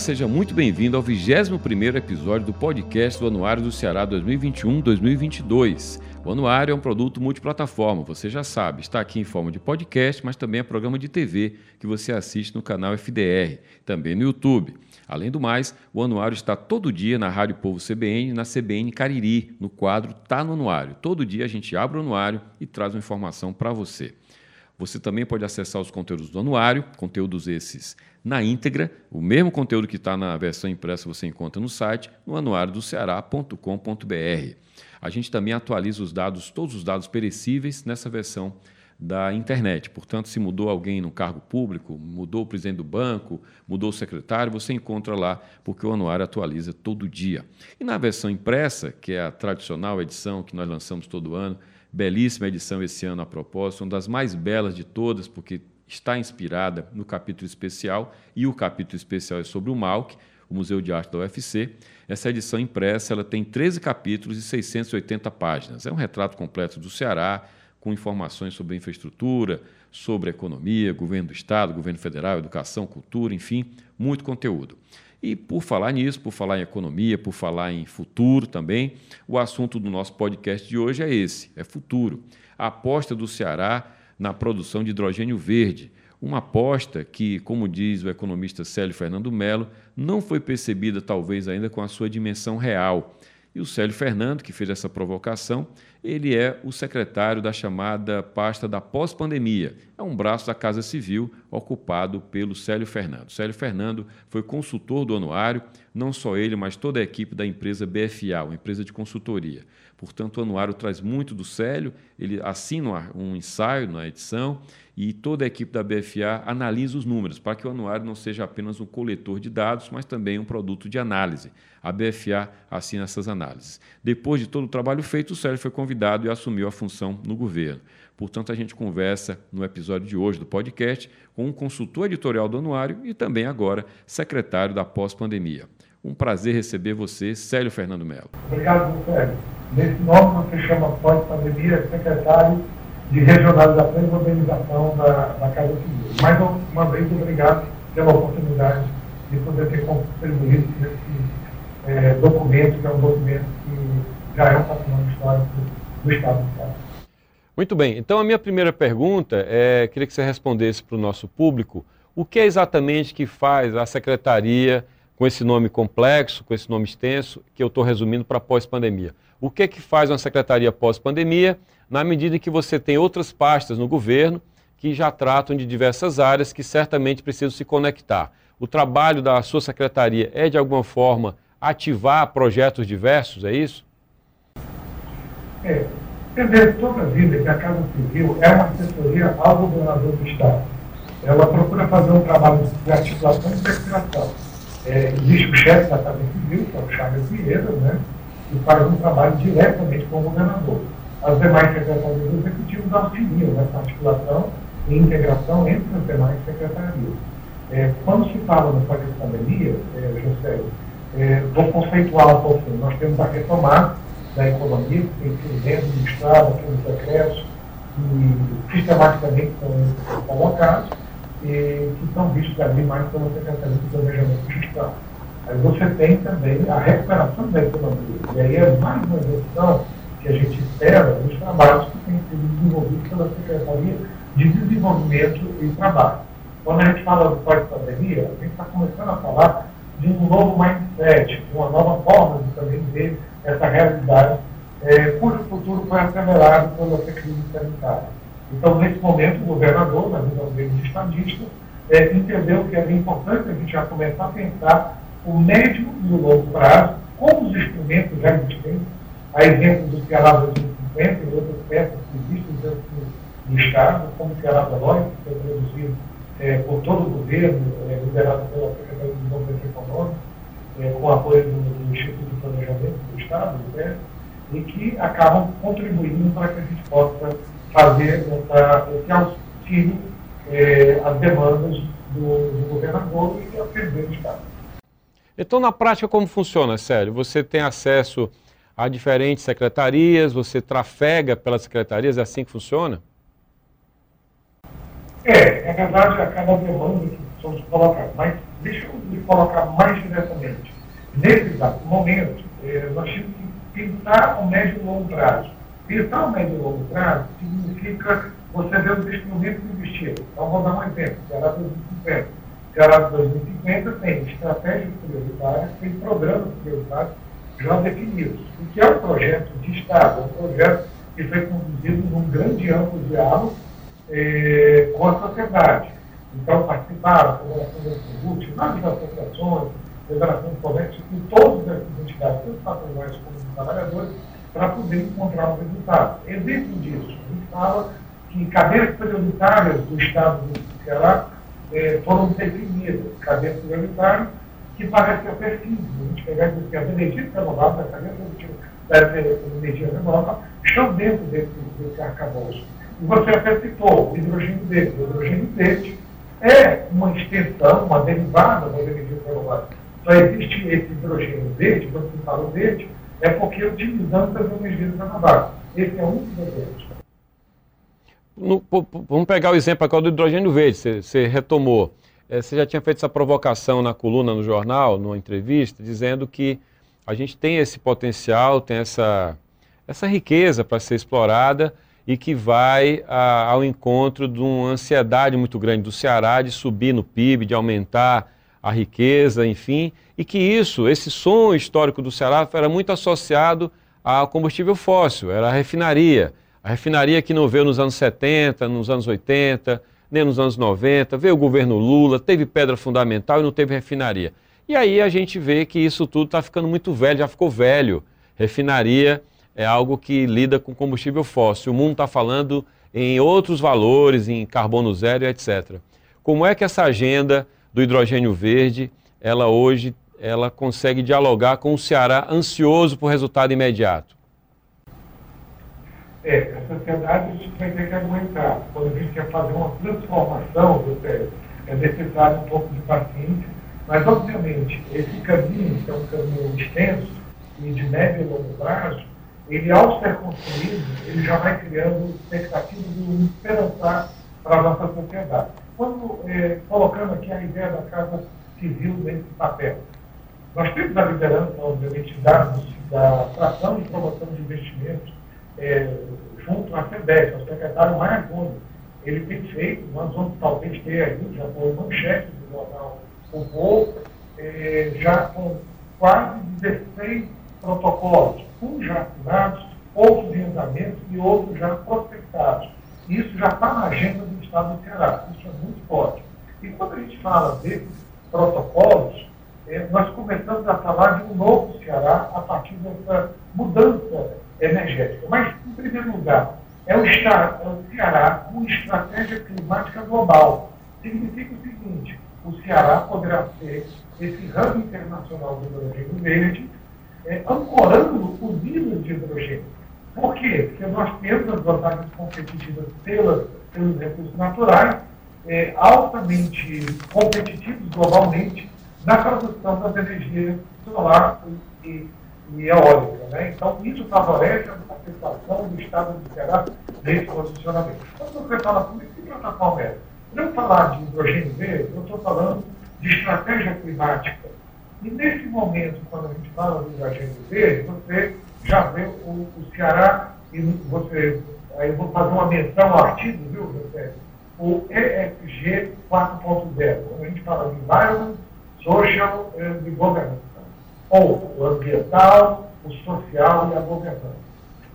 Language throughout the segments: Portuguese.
seja muito bem-vindo ao 21º episódio do podcast do Anuário do Ceará 2021-2022. O Anuário é um produto multiplataforma, você já sabe, está aqui em forma de podcast, mas também é programa de TV que você assiste no canal FDR, também no YouTube. Além do mais, o Anuário está todo dia na Rádio Povo CBN na CBN Cariri, no quadro Tá no Anuário. Todo dia a gente abre o Anuário e traz uma informação para você. Você também pode acessar os conteúdos do anuário, conteúdos esses na íntegra. O mesmo conteúdo que está na versão impressa você encontra no site, no anuariodoceará.com.br. A gente também atualiza os dados, todos os dados perecíveis nessa versão da internet. Portanto, se mudou alguém no cargo público, mudou o presidente do banco, mudou o secretário, você encontra lá, porque o anuário atualiza todo dia. E na versão impressa, que é a tradicional edição que nós lançamos todo ano, Belíssima edição esse ano a propósito, uma das mais belas de todas, porque está inspirada no capítulo especial, e o capítulo especial é sobre o MAUC, o Museu de Arte da UFC. Essa edição impressa ela tem 13 capítulos e 680 páginas. É um retrato completo do Ceará, com informações sobre infraestrutura, sobre economia, governo do Estado, governo federal, educação, cultura, enfim, muito conteúdo. E por falar nisso, por falar em economia, por falar em futuro também, o assunto do nosso podcast de hoje é esse: é futuro. A aposta do Ceará na produção de hidrogênio verde. Uma aposta que, como diz o economista Célio Fernando Melo, não foi percebida talvez ainda com a sua dimensão real. E o Célio Fernando, que fez essa provocação, ele é o secretário da chamada pasta da pós-pandemia. É um braço da Casa Civil ocupado pelo Célio Fernando. Célio Fernando foi consultor do anuário, não só ele, mas toda a equipe da empresa BFA, uma empresa de consultoria. Portanto, o anuário traz muito do Célio, ele assina um ensaio na edição e toda a equipe da BFA analisa os números, para que o anuário não seja apenas um coletor de dados, mas também um produto de análise. A BFA assina essas análises. Depois de todo o trabalho feito, o Célio foi convidado e assumiu a função no governo. Portanto, a gente conversa no episódio de hoje do podcast com um consultor editorial do anuário e também agora secretário da pós-pandemia. Um prazer receber você, Célio Fernando Melo. Obrigado, Célio. Nesse nome você chama pós-pandemia secretário de regionalização e modernização da, da Casa Civil. Mais uma vez, obrigado pela oportunidade de poder ter contribuído nesse é, documento, que é um documento que já é um patrimônio histórico do Estado do Ceará. Muito bem. Então, a minha primeira pergunta é, queria que você respondesse para o nosso público, o que é exatamente que faz a Secretaria com esse nome complexo, com esse nome extenso, que eu estou resumindo para pós-pandemia. O que é que faz uma secretaria pós-pandemia, na medida em que você tem outras pastas no governo que já tratam de diversas áreas que certamente precisam se conectar. O trabalho da sua secretaria é, de alguma forma, ativar projetos diversos, é isso? É, entender toda a vida que a Casa Civil é uma assessoria ao governador do Estado. Ela procura fazer um trabalho de articulação e integração é, existe o chefe da Casa Civil, que é o Chagas Vieira, né, que faz um trabalho diretamente com o governador. As demais secretarias do executivo auxiliam nessa articulação e integração entre as demais secretarias. É, quando se fala no pós-pandemia, é, José, é, vou conceituar um pouquinho. Nós temos a retomada da economia, que tem sido dentro do Estado, aqui nos decretos, que sistematicamente são colocados, e que são vistos ali mais pela Secretaria de Planejamento Gestão. Aí você tem também a recuperação da economia. E aí é mais uma versão que a gente espera dos trabalhos que têm sido desenvolvidos pela Secretaria de Desenvolvimento e Trabalho. Quando a gente fala do pós-pandemia, a gente está começando a falar de um novo mindset, uma nova forma de também ver essa realidade, é, cujo futuro foi acelerado pela crise sanitária. Então, nesse momento, o governador, na visão dele de estadista, é, entendeu que era importante a gente já começar a pensar o médio e o longo prazo com os instrumentos já existentes, a exemplo do Ceará 2050 e outras peças que existem dentro do, do Estado, como o Ceará Veloz, que foi produzido é, por todo o governo, é, liderado pela Secretaria de Desenvolvimento Econômico, é, com apoio do, do, Instituto de Planejamento do Estado, do PES, e que acabam contribuindo para que a gente possa fazer essa, esse auxílio eh, às demandas do, do governador e ao presidente do Estado. Então, na prática, como funciona, Sério? Você tem acesso a diferentes secretarias, você trafega pelas secretarias, é assim que funciona? É, é verdade, a cada demanda que somos colocados, mas Deixa eu me colocar mais diretamente. Nesse exato momento, eh, nós temos que pensar o médio e longo prazo. Pensar o médio e longo prazo significa você ver os instrumentos investidos. Então, vou dar um exemplo. Ceará 2050. Ceará 2050 tem estratégias prioritárias, tem programas prioritários já definidos. O que é um projeto de Estado? É um projeto que foi conduzido num grande amplo diálogo eh, com a sociedade. Então, participaram a Federação da Saúde, várias associações, Federação de Comércio, com todas as entidades, tanto patronais como os trabalhadores, para poder encontrar um resultado. Exemplo disso, a gente fala que cadeias prioritárias do Estado do Ceará eh, foram definidas, cadeias prioritárias que parecem até simples. A gente pegar e dizer que as energias renováveis, a cadeia produtiva das energias renováveis, estão dentro desse, desse arcabouço. E você até citou o hidrogênio verde. O hidrogênio verde é uma extensão, uma derivada das energias renováveis. Só existe esse hidrogênio verde, quando se fala verde, é porque utilizamos as energias renováveis. Esse é um dos exemplos. No, vamos pegar o exemplo agora do hidrogênio verde, você, você retomou. É, você já tinha feito essa provocação na coluna no jornal, numa entrevista, dizendo que a gente tem esse potencial, tem essa, essa riqueza para ser explorada e que vai a, ao encontro de uma ansiedade muito grande do Ceará de subir no PIB, de aumentar a riqueza, enfim, e que isso, esse som histórico do Ceará era muito associado ao combustível fóssil, era a refinaria. A refinaria que não veio nos anos 70, nos anos 80, nem nos anos 90, veio o governo Lula, teve pedra fundamental e não teve refinaria. E aí a gente vê que isso tudo está ficando muito velho, já ficou velho. Refinaria é algo que lida com combustível fóssil. O mundo está falando em outros valores, em carbono zero, etc. Como é que essa agenda do hidrogênio verde, ela hoje ela consegue dialogar com o Ceará ansioso por resultado imediato? É, a sociedade a gente vai ter que aguentar. Quando a gente quer fazer uma transformação, é necessário um pouco de paciência, mas obviamente esse caminho, que é um caminho extenso e de médio e longo prazo, ele ao ser construído, ele já vai criando expectativas de esperançar para a nossa sociedade. Quando, é, colocando aqui a ideia da Casa Civil nesse papel, nós temos a liderança, obviamente, da, da tração e promoção de investimentos é, junto à FEDEC, o secretário Maia Gomes. Ele tem feito, nós vamos talvez ter aí, já foi manchete do jornal O Povo, é, já com quase 16 protocolos, uns já assinados, outros em andamento e outros já prospectados. Isso já está na agenda do Estado do Ceará, isso é muito forte. E quando a gente fala desses protocolos, é, nós começamos a falar de um novo Ceará a partir dessa mudança energética. Mas, em primeiro lugar, é o, é o Ceará com estratégia climática global. Significa o seguinte, o Ceará poderá ser esse ramo internacional do hidrogênio verde, é, ancorando usinas de hidrogênio. Por quê? Porque nós temos as vantagens competitivas pelas, pelos recursos naturais, é, altamente competitivos globalmente, na produção das energias solar e, e eólica. Né? Então, isso favorece a participação do Estado do Ceará nesse posicionamento. Quando você fala por isso, que plataforma é? Não falar de hidrogênio verde, eu estou falando de estratégia climática. E nesse momento, quando a gente fala do hidrogênio verde, você já vê o, o Ceará, e você, aí vou fazer uma menção ao artigo, viu, você? O ESG 4.0, quando a gente fala de Environment, Social and Governance, ou o ambiental, o social e a governança.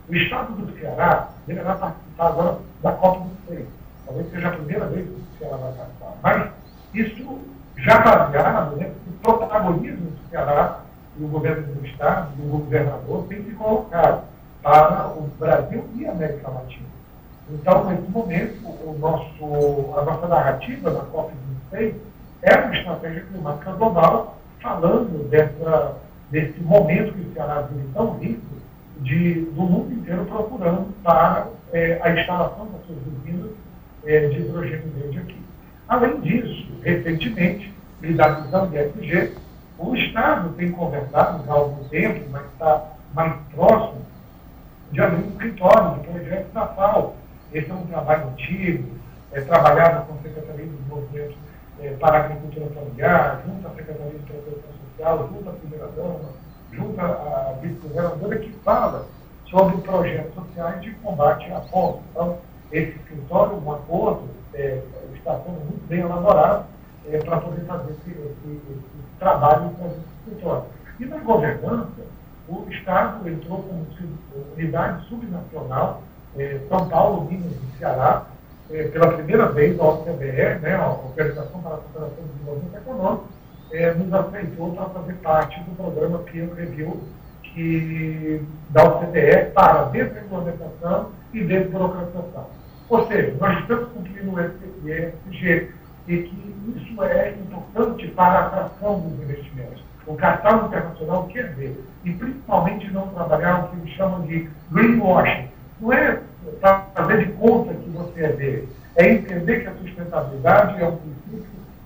O Estado do Ceará deverá participar agora da COP26. Talvez seja a primeira vez que o Ceará vai participar. Mas isso já baseado né, no protagonismo do Ceará e o governo do Estado, e o governador, tem se colocado para o Brasil e a América Latina. Então, nesse momento, o nosso, a nossa narrativa da COP26 é uma estratégia climática global, falando dessa, desse momento que o Ceará vive tão rico, de, do mundo inteiro procurando para é, a instalação das suas usinas é, de hidrogênio verde aqui. Além disso, recentemente, visão de FG, o Estado tem conversado há algum tempo, mas está mais próximo, de abrir um escritório de projetos da FAO. Esse é um trabalho antigo, é trabalhado com a Secretaria de Desenvolvimento é, para a agricultura familiar, junto à Secretaria de Proteção Social, junto à Primeira-Dama, junto à vice-governadora, que fala sobre projetos sociais de combate à fome. Então, esse escritório, um acordo, é, está sendo muito bem elaborado é, para poder fazer esse, esse, esse trabalho com esse escritório. E na governança, o Estado entrou como unidade subnacional, é, São Paulo, Minas e Ceará, é, pela primeira vez a OCDE, né, a Organização para a Cooperação de Desenvolvimento Econômico, é, nos aceitou para fazer parte do programa Peer Review que, da OCDE para desregulamentação e desburocratização. Ou seja, nós estamos cumprindo o ESG e que isso é importante para a atração dos investimentos. O capital internacional quer ver, e principalmente não trabalhar o que eles chamam de greenwashing. Não é fazer de conta que você é dele, é entender que a sustentabilidade é um princípio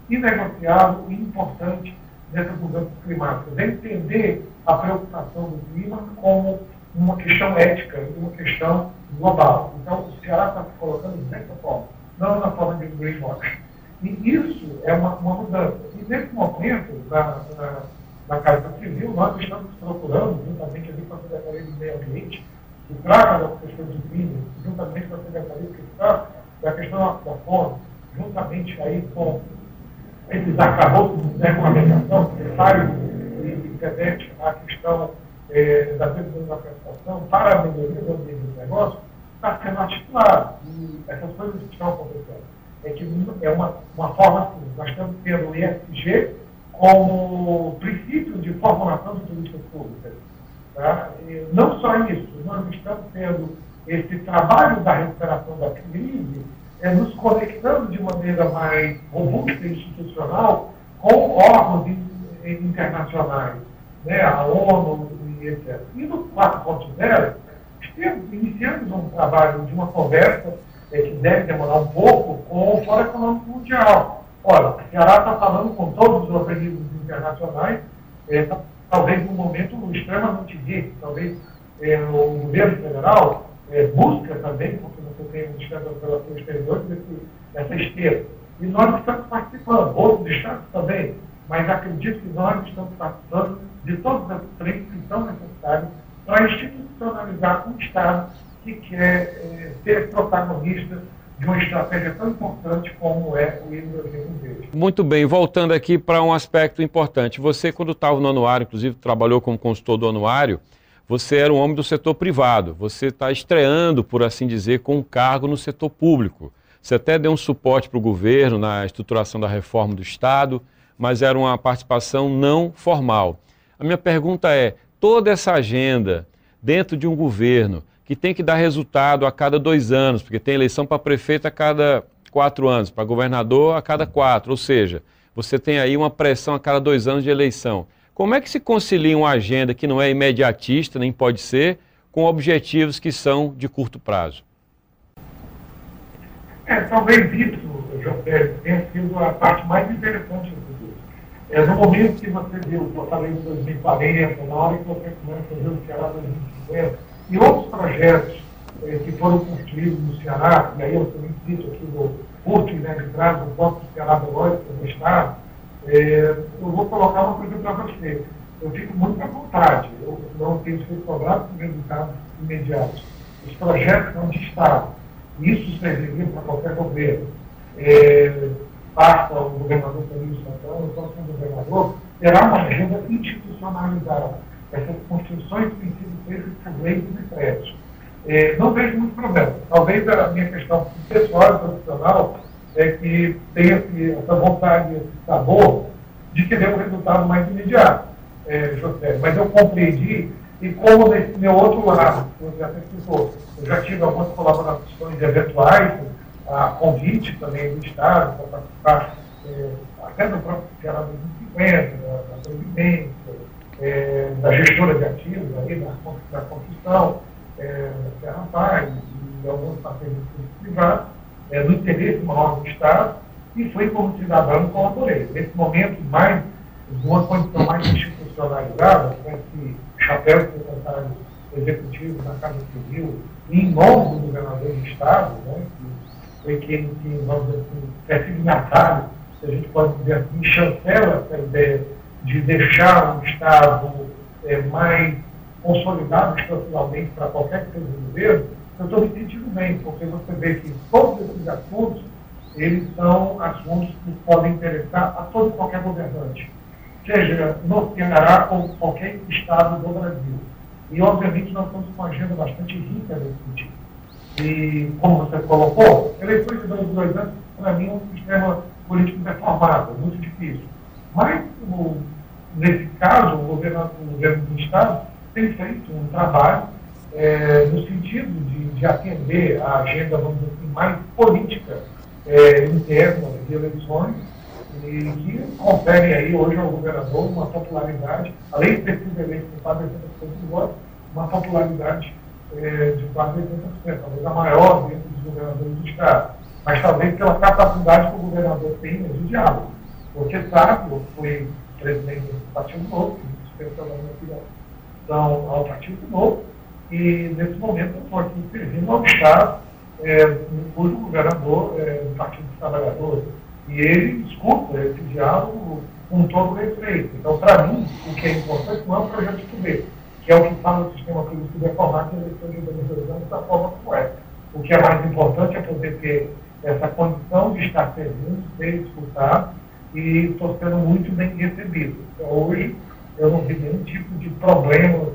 inegociável e importante dessas mudanças climáticas. É entender a preocupação do clima como uma questão ética e uma questão global. Então, o Ceará está se colocando dessa forma, não na forma de greenwashing. E isso é uma, uma mudança. E nesse momento, na, na, na Casa Civil, nós estamos procurando, juntamente ali com a Secretaria do Meio Ambiente, que trata das questões de crime, juntamente com a Secretaria que está da questão da fome, juntamente aí com esses acabouços de regulamentação necessários e remete à questão é, da prestação para a melhoria do ambiente do negócio, está sendo articulado. E essas coisas estão acontecendo. É que é uma, uma forma assim, nós estamos tendo o ESG como princípio de formulação de políticas públicas. Tá? não só isso, nós estamos tendo esse trabalho da recuperação da crise é, nos conectando de maneira mais robusta e institucional com órgãos internacionais, né, a ONU e etc. E no 4.0, iniciamos um trabalho de uma conversa é, que deve demorar um pouco com o Fórum Econômico Mundial. Olha, o Ceará está falando com todos os organismos internacionais, é, talvez num momento extremamente difícil, talvez é, o governo federal é, busca também, porque você tem o Ministério das Relações Exteriores, essa esteira. E nós estamos participando, outros estados também, mas acredito que nós estamos participando de todas as frentes que são necessárias para institucionalizar um Estado que quer é, ser protagonista de uma estratégia tão importante como é o hidrogênio verde. Muito bem, voltando aqui para um aspecto importante. Você, quando estava no anuário, inclusive trabalhou como consultor do anuário, você era um homem do setor privado. Você está estreando, por assim dizer, com um cargo no setor público. Você até deu um suporte para o governo na estruturação da reforma do Estado, mas era uma participação não formal. A minha pergunta é: toda essa agenda dentro de um governo que tem que dar resultado a cada dois anos, porque tem eleição para prefeito a cada quatro anos, para governador a cada quatro, ou seja, você tem aí uma pressão a cada dois anos de eleição. Como é que se concilia uma agenda que não é imediatista, nem pode ser, com objetivos que são de curto prazo? É, talvez isso, João Pérez, tenha sido a parte mais interessante do. É no momento que você viu o Fortaleza 2040, na hora que você começa a ver o Ceará 2050, e outros projetos eh, que foram construídos no Ceará, e aí eu também cito aqui do PUC, né, de trás do Banco Ceará do Lógico, do Estado, eh, eu vou colocar uma coisa para você. Eu fico muito à vontade, eu não tenho sido cobrado por resultados imediatos. Os projetos são de Estado, isso serviria para qualquer governo. É, basta o governador Felipe Santana, o próximo governador, terá uma agenda institucionalizada essas construções têm sido feitas por leis e prédios. É, não vejo muito problema. Talvez a minha questão pessoal e profissional é que tenha essa vontade, esse sabor de querer um resultado mais imediato, é, José. Mas eu compreendi, e como nesse meu outro lado, você já explicou, eu já tive algumas colaborações eventuais, a convite também do Estado para participar é, até do próprio Ceará 2050, da, da Previdência, é, da gestora de ativos, aí, da, da construção, é, da Paz e alguns parceiros privados, é, no interesse maior do Estado, e foi como cidadão colaborei. Nesse momento, mais, uma condição mais institucionalizada, com esse chapéu de secretário executivo da Casa Civil, em nome do governador do Estado, né, que foi quem, que, vamos dizer assim, é signatário se a gente pode dizer assim, chancela essa ideia de deixar um Estado é, mais consolidado estruturalmente para qualquer que seja o governo, eu estou me sentindo bem, porque você vê que todos esses assuntos, eles são assuntos que podem interessar a todo qualquer governante, seja no Ceará ou qualquer estado do Brasil. E, obviamente, nós estamos com uma agenda bastante rica nesse sentido. E, como você colocou, eleições de dois, dois anos, para mim, é um sistema político deformado, muito difícil. Mas, o, nesse caso, o governo, o governo do Estado tem feito um trabalho é, no sentido de, de, atender a agenda, vamos dizer assim, mais política é, interna de eleições, e que confere aí hoje ao governador uma popularidade, além de ter sido eleito com quase 80% dos votos, uma popularidade é, de quase 80%, talvez a maior dentro dos governadores do Estado. Mas talvez pela capacidade que o governador tem de diálogo. Porque sabe, eu fui presidente do Partido Novo, que dispensa a minha filiação ao Partido Novo, e nesse momento eu estou aqui servindo ao Estado, é, cujo governador é do Partido dos Trabalhadores, e ele escuta esse diálogo com todo respeito. Então, para mim, o que é importante não é um projeto de poder, que é o que está no sistema político deformado e eleições de 2022 da forma é. O que é mais importante é poder ter essa condição de estar servindo, ser escutado e estou sendo muito bem recebido. Então, hoje, eu não vi nenhum tipo de problema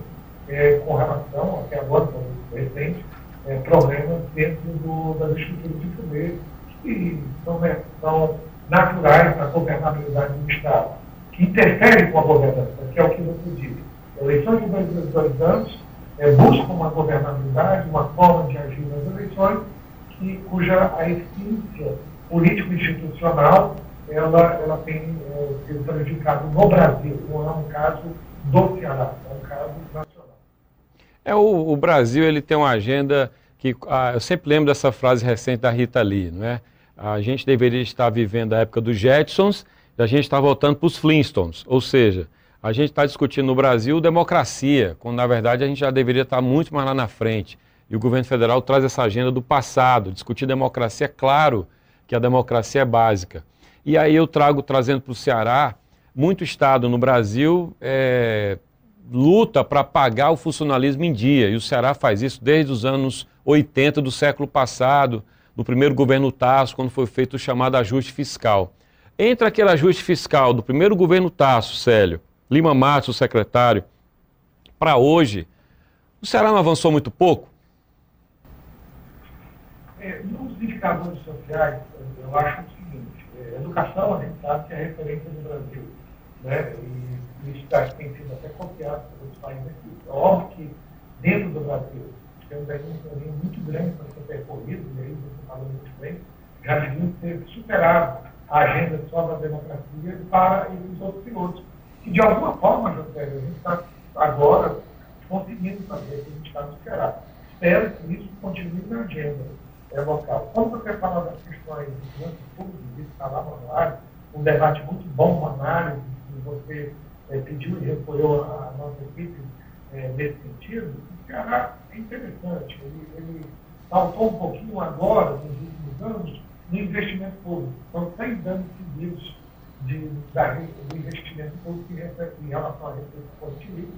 é, com relação, até agora, recente, é, problemas dentro do, das estruturas de poder que são, né, são naturais da governabilidade do Estado, que interferem com a governança, que é o que você disse. Eleições de dois, dois anos é, buscam uma governabilidade, uma forma de agir nas eleições, que, cuja a essência político-institucional ela, ela tem é, sido prejudicada no Brasil, não é um caso do Ceará, é um caso nacional. É, o, o Brasil ele tem uma agenda que ah, eu sempre lembro dessa frase recente da Rita Lee, não é? A gente deveria estar vivendo a época dos Jetsons e a gente está voltando para os Flintstones. Ou seja, a gente está discutindo no Brasil democracia, quando na verdade a gente já deveria estar muito mais lá na frente. E o governo federal traz essa agenda do passado. Discutir democracia, é claro que a democracia é básica. E aí eu trago, trazendo para o Ceará, muito Estado no Brasil é, luta para pagar o funcionalismo em dia. E o Ceará faz isso desde os anos 80 do século passado no primeiro governo Tasso, quando foi feito o chamado ajuste fiscal. Entre aquele ajuste fiscal do primeiro governo Tasso, Célio, Lima Matos, o secretário, para hoje, o Ceará não avançou muito pouco? É, nos indicadores sociais, eu acho é, educação a gente sabe que é referência no Brasil, né? e, e isso tá, tem sido até copiado por outros países aqui. É óbvio que dentro do Brasil, temos aí um caminho muito grande para ser percorrido, e aí você falou muito bem, já devíamos ter superado a agenda só da democracia para os outros pilotos. E de alguma forma, José, a gente está agora conseguindo fazer o que a gente está esperar. Espero que isso continue na agenda é, local. Quando você fala das questões de finanças públicas, isso está lá no anuário, um debate muito bom, uma análise, que você é, pediu e apoiou a, nossa equipe é, nesse sentido, o Ceará é interessante. Ele, ele saltou um pouquinho agora, nos últimos anos, no investimento público. São seis anos seguidos de, da, do investimento público em, relação à receita positiva.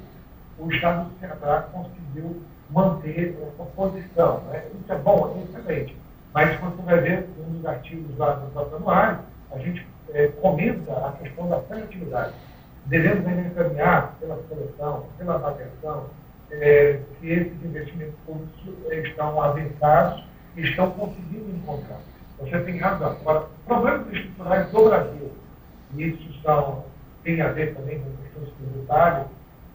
O Estado do Ceará conseguiu manter essa posição. Né? Isso é bom, é excelente. Mas quando você vai ver um dos artigos lá do próprio anuário, a gente é, comenta a questão da seletividade devemos ainda encaminhar pela seleção, pela avaliação, é, se esses investimentos públicos estão avançados e estão conseguindo encontrar. Você tem razão. Agora, problemas estruturais do Brasil, e isso são, tem a ver também com questões tributárias,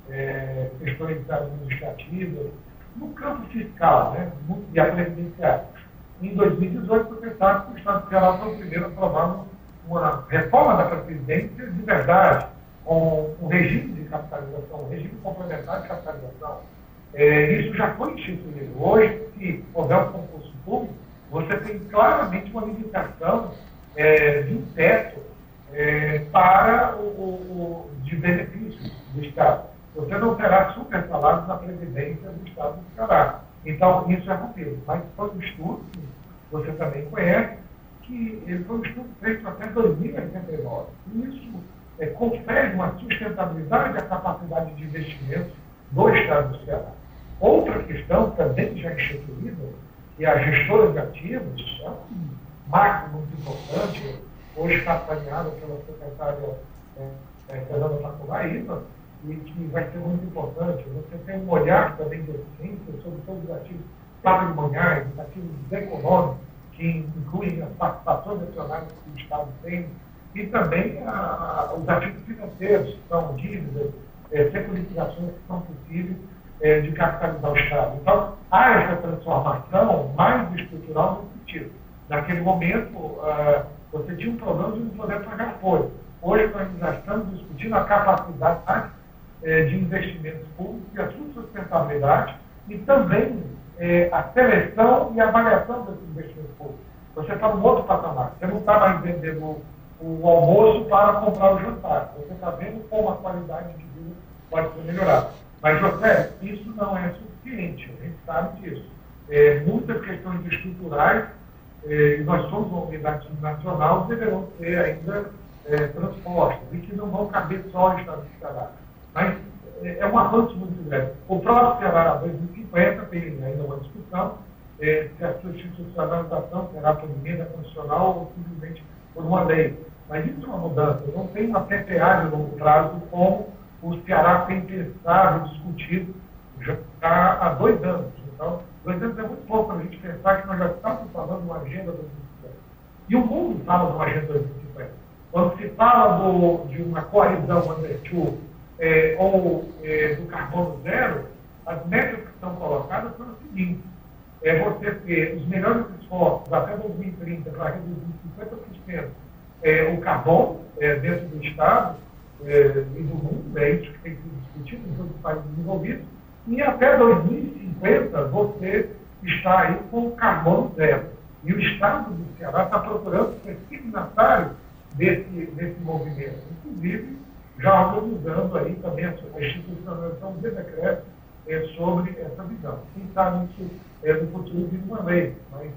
é, questões administrativas, no campo fiscal né, e a previdenciária. Em 2018, você sabe que o Estado do Ceará foi o primeiro a aprovar uma reforma da Previdência de verdade, com o regime de capitalização, o regime complementar de capitalização, é, isso já foi instituído. Hoje, se houver um concurso público, você tem claramente uma limitação é, de um teto é, para o, o, de benefícios do Estado. Você não terá super salários na Previdência do Estado do Ceará. Então, isso é rompido. Mas foi um estudo, que você também conhece, que ele foi um estudo feito até 2089. E isso é, confere uma sustentabilidade à capacidade de investimento do Estado do Ceará. Outra questão também já instituída, que é a gestora de ativos, é um marco muito importante, hoje está planeada pela secretária é, é, Fernanda Faculaíba, e que vai ser muito importante. Você tem um olhar também de ciência sobre todos os ativos patrimoniais, os ativos econômicos, que incluem as participações nacionais que o Estado tem, e também a, os ativos financeiros, que são dívidas, é, securitizações que são possíveis é, de capitalizar o Estado. Então, há essa transformação mais estrutural nesse sentido. Naquele momento, uh, você tinha um problema de não poder pagar folha. Hoje, nós já estamos discutindo a capacidade é, de investimentos públicos e a sua sustentabilidade e também é, a seleção e a avaliação desses investimentos públicos. Você está num outro patamar. Você não está mais vendendo o, o, almoço para comprar o jantar. Você está vendo como a qualidade de vida pode ser melhorada. Mas, José, isso não é suficiente. A gente sabe disso. É, muitas questões estruturais, é, nós somos uma unidade nacional, deverão ser ainda é, transpostas e que não vão caber só ao Estado do Ceará. Mas é, é um avanço muito grande. O próprio Ceará 2050 tem ainda uma discussão é, se a sua institucionalização será por emenda constitucional ou simplesmente por uma lei. Mas isso é uma mudança. Não tem uma PPA de longo prazo como o Ceará tem pensado, discutido já há dois anos. Então, dois anos é muito pouco para a gente pensar que nós já estamos falando de uma agenda 2050. E o mundo fala de uma agenda 2050. Quando se fala do, de uma coalizão under é, ou é, do carbono zero, as metas que estão colocadas são as seguintes. É você ter os melhores esforços até 2030 para reduzir 50% é, o carbono é, dentro do Estado é, e do mundo, é isso que tem sido discutido em todos os países desenvolvidos, e até 2050 você está aí com carbono zero. E o Estado do Ceará está procurando ser signatário desse, desse movimento. Inclusive, já organizando aí também a institucionalização de decreto é, sobre essa visão. Quem sabe isso é, no futuro de uma lei, mas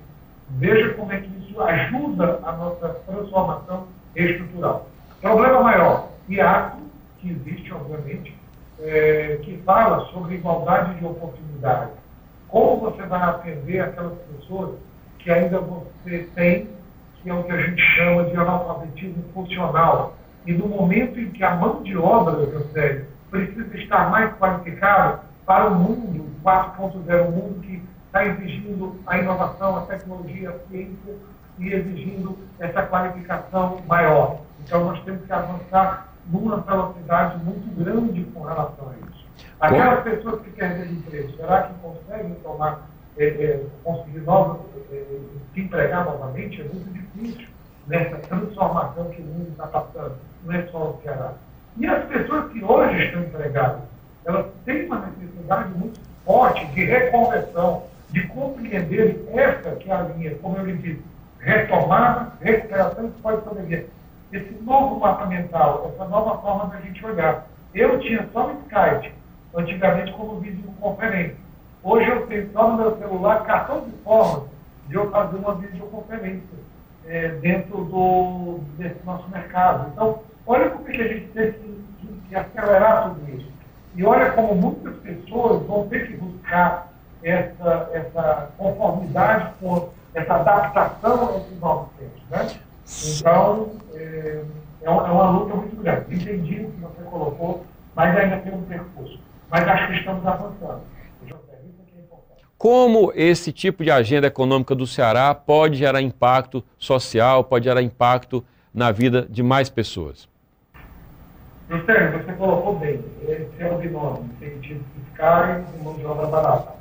veja como é que isso ajuda a nossa transformação estrutural. Problema maior, IACO, que existe, obviamente, é, que fala sobre igualdade de oportunidade. Como você vai atender aquelas pessoas que ainda você tem, que é o que a gente chama de analfabetismo funcional, e no momento em que a mão de obra, José, precisa estar mais qualificada para o mundo 4.0, um mundo que está exigindo a inovação, a tecnologia, a ciência e exigindo essa qualificação maior. Então, nós temos que avançar numa velocidade muito grande com relação a isso. Aquelas pessoas que querem ter emprego, será que conseguem tomar, é, é, conseguir novos, é, se empregar novamente? É muito difícil nessa transformação que o mundo está passando, não é só o Ceará. E as pessoas que hoje estão empregadas, elas têm uma necessidade muito forte de reconversão, de compreender essa que é a linha, como eu lhe disse, retomada, recuperação e pós-pandemia. Esse novo mapa mental, essa nova forma da gente olhar. Eu tinha só o Skype, antigamente como videoconferência. Hoje eu tenho só no meu celular 14 formas de eu fazer uma videoconferência é, dentro do, desse nosso mercado. Então, olha como é que a gente tem que, que, que acelerar tudo isso. E olha como muitas pessoas vão ter que buscar essa, essa conformidade com essa adaptação esses novos tempos. Né? Então, é, é, é uma luta muito grande. Entendi o que você colocou, mas ainda tem um percurso. Mas acho que estamos avançando. Como esse tipo de agenda econômica do Ceará pode gerar impacto social, pode gerar impacto na vida de mais pessoas? José, você colocou bem, esse é o binômio, incentivos fiscais e mão de obra barata.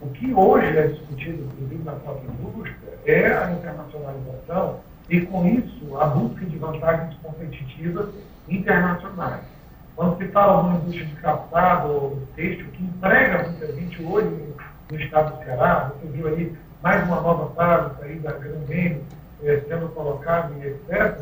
O que hoje é discutido, inclusive, na própria indústria, é a internacionalização e, com isso, a busca de vantagens competitivas internacionais. Quando se fala de uma indústria de calçado ou texto que emprega muita gente hoje no estado do Ceará. Você viu aí mais uma nova fábrica aí da Grandene eh, sendo colocada e etc.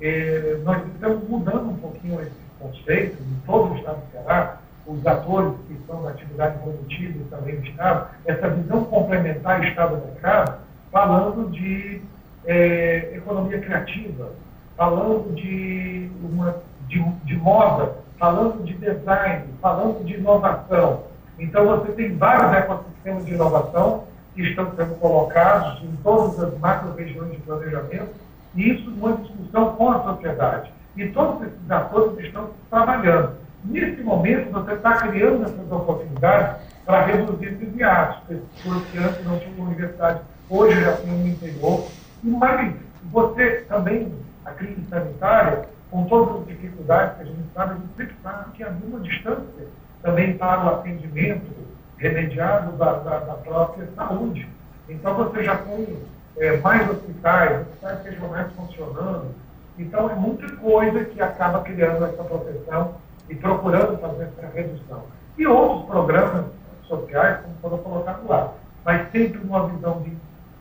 Eh, nós estamos mudando um pouquinho esse conceito em todo o estado do Ceará, os atores que estão na atividade produtiva e também no Estado, essa visão complementar Estado-mercado, falando de é, economia criativa, falando de, uma, de, de moda, falando de design, falando de inovação. Então, você tem vários ecossistemas de inovação que estão sendo colocados em todas as macro-regiões de planejamento, e isso numa discussão com a sociedade. E todos esses atores estão trabalhando. Nesse momento, você está criando essas oportunidades para reduzir esses hiatos. Pessoas que antes não tinham universidade, hoje já têm no interior. E mais, você também, a crise sanitária, com todas as dificuldades que a gente sabe, a gente sempre sabe que havia uma distância também para o atendimento remediado da, da, da própria saúde. Então, você já tem é, mais hospitais, hospitais regionais funcionando. Então, é muita coisa que acaba criando essa proteção e procurando fazer essa redução. E outros programas sociais, como foram colocados lá. Mas sempre uma visão de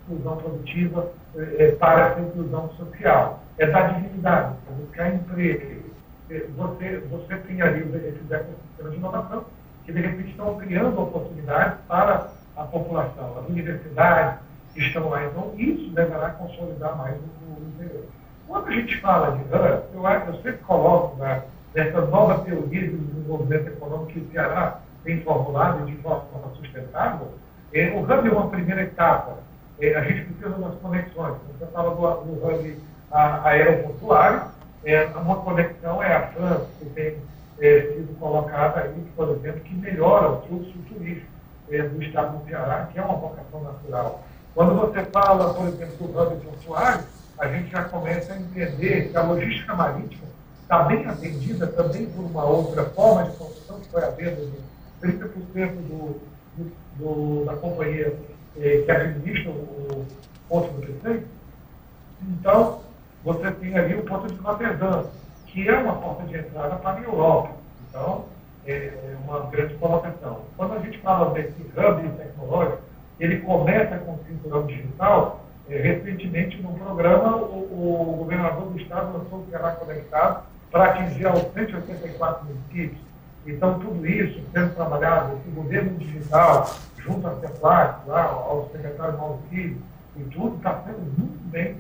inclusão produtiva é, é para essa inclusão social. É dar dignidade, buscar emprego. É, você, você ali esses ecossistemas de inovação que, de repente, estão criando oportunidades para a população. As universidades estão lá. Então, isso deverá consolidar mais o, interior. Quando a gente fala de RAN, eu, eu sempre coloco né, nessa nova teoria de desenvolvimento econômico que o Ceará tem formulado de forma sustentável, é, o hub é uma primeira etapa. É, a gente precisa das conexões. Você fala do, do hub aeroportuário, é, uma conexão é a França, que tem é, sido colocada aí, por exemplo, que melhora o fluxo turístico é, do estado do Ceará, que é uma vocação natural. Quando você fala, por exemplo, do hub portuário, a gente já começa a entender que a logística marítima está bem atendida também por uma outra forma de construção, que foi a venda de 30% do, do, do, da companhia eh, que administra o Porto do Prefeito. Então, você tem ali o Porto de Rotterdam, que é uma porta de entrada para a Europa. Então, é, é uma grande colocação. Quando a gente fala desse hub tecnológico, ele começa com o cinturão digital. É, recentemente, no programa, o, o governador do estado lançou o Ceará Conectado para atingir aos 184 municípios. Então, tudo isso sendo trabalhado, esse governo digital, junto à CEPLAC, lá, ao secretário Mauro Filho, e tudo está sendo muito bem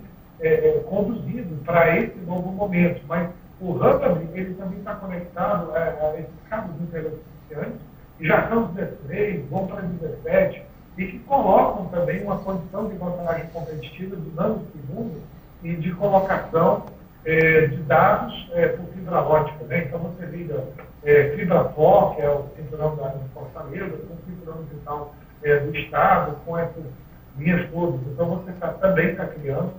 é, é, conduzido para esse novo momento. Mas o Hub, ele também está conectado a, a esses cabos interessantes, que já são 16, vão para 17, e que colocam também uma condição de vantagem competitiva de nanosegundos e de colocação é, de dados é, por fibra ótica. Né? Então, você liga é, fibra FOR, que é o cinturão da Fortaleza, com o cinturão digital é, do Estado, com essas linhas todas. Então, você tá, também está criando,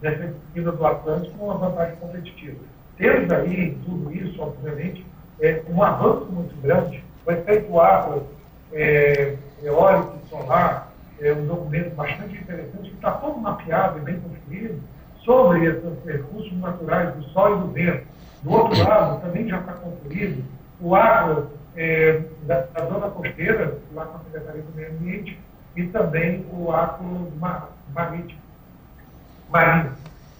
nessa disciplina do Atlântico, uma vantagem competitiva. Temos aí, tudo isso, obviamente, é, um avanço muito grande. Foi feito água é, e solar, é um documento bastante interessante, que está todo mapeado e bem construído, sobre esses recursos naturais do sol e do vento. Do outro lado, também já está concluído o agro é, da, da, zona costeira, lá com a Secretaria do Meio Ambiente, e também o agro mar, marítimo, marinho,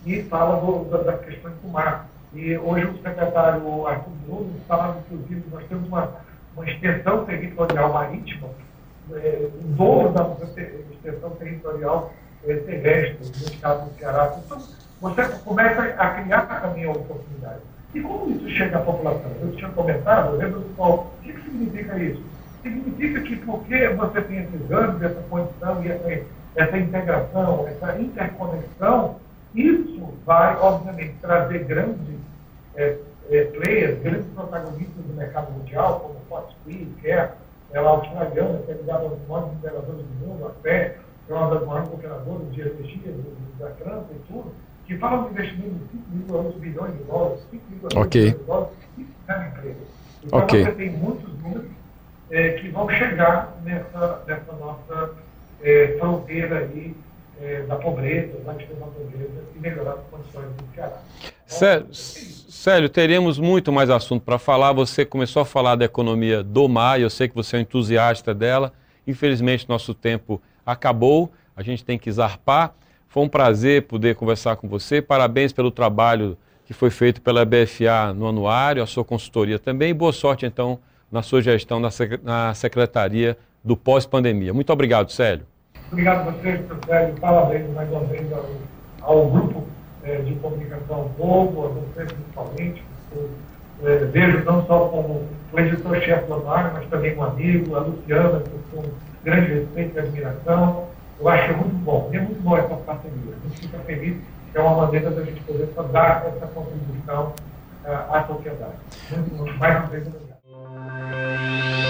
e fala do, da, das questões do mar. E hoje o secretário Arthur Bruno falava, inclusive, nós temos uma, uma extensão territorial marítima, é, o dobro da extensão territorial é, terrestre, no estado do Ceará. Então, você começa a criar também a oportunidade. E como isso chega à população? Eu tinha comentado, lembro do qual. O que, que significa isso? Significa que porque você tem esses anos, essa condição e essa, essa integração, essa interconexão, isso vai, obviamente, trazer grandes é, é, players, grandes protagonistas do mercado mundial, como Foxtree, Care, ela é australiana, que é ligada aos maiores mineradores do mundo, a que é uma das maiores operadoras de energia da França e tudo, que fala de investimento de 5,8 bilhões de dólares, 5,8 okay. bilhões de dólares, e cada empresa. Então okay. você tem muitos números é, que vão chegar nessa, nessa nossa é, fronteira aí é, da pobreza, da pobreza e melhorar as condições do Ceará. Sério, Célio, teríamos muito mais assunto para falar. Você começou a falar da economia do mar, eu sei que você é um entusiasta dela. Infelizmente, nosso tempo acabou, a gente tem que zarpar. Foi um prazer poder conversar com você. Parabéns pelo trabalho que foi feito pela BFA no anuário, a sua consultoria também. Boa sorte, então, na sua gestão na Secretaria do Pós-Pandemia. Muito obrigado, Célio. Obrigado a vocês, Célio. Parabéns mais uma vez ao ao grupo é, de comunicação Povo, a você principalmente, eu, é, vejo não só como o editor-chefe do anuário, mas também um amigo, a Luciana, um grande respeito e admiração. Eu acho muito bom, é muito bom essa parceria. A gente fica feliz, é uma maneira da gente poder dar essa contribuição uh, à sociedade. Muito, mais uma vez, obrigado.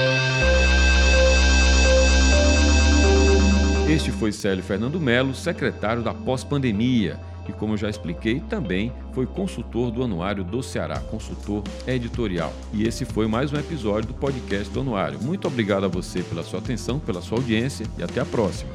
Este foi Célio Fernando Melo, secretário da pós-pandemia, e como eu já expliquei, também foi consultor do Anuário do Ceará, consultor editorial. E esse foi mais um episódio do podcast do Anuário. Muito obrigado a você pela sua atenção, pela sua audiência e até a próxima.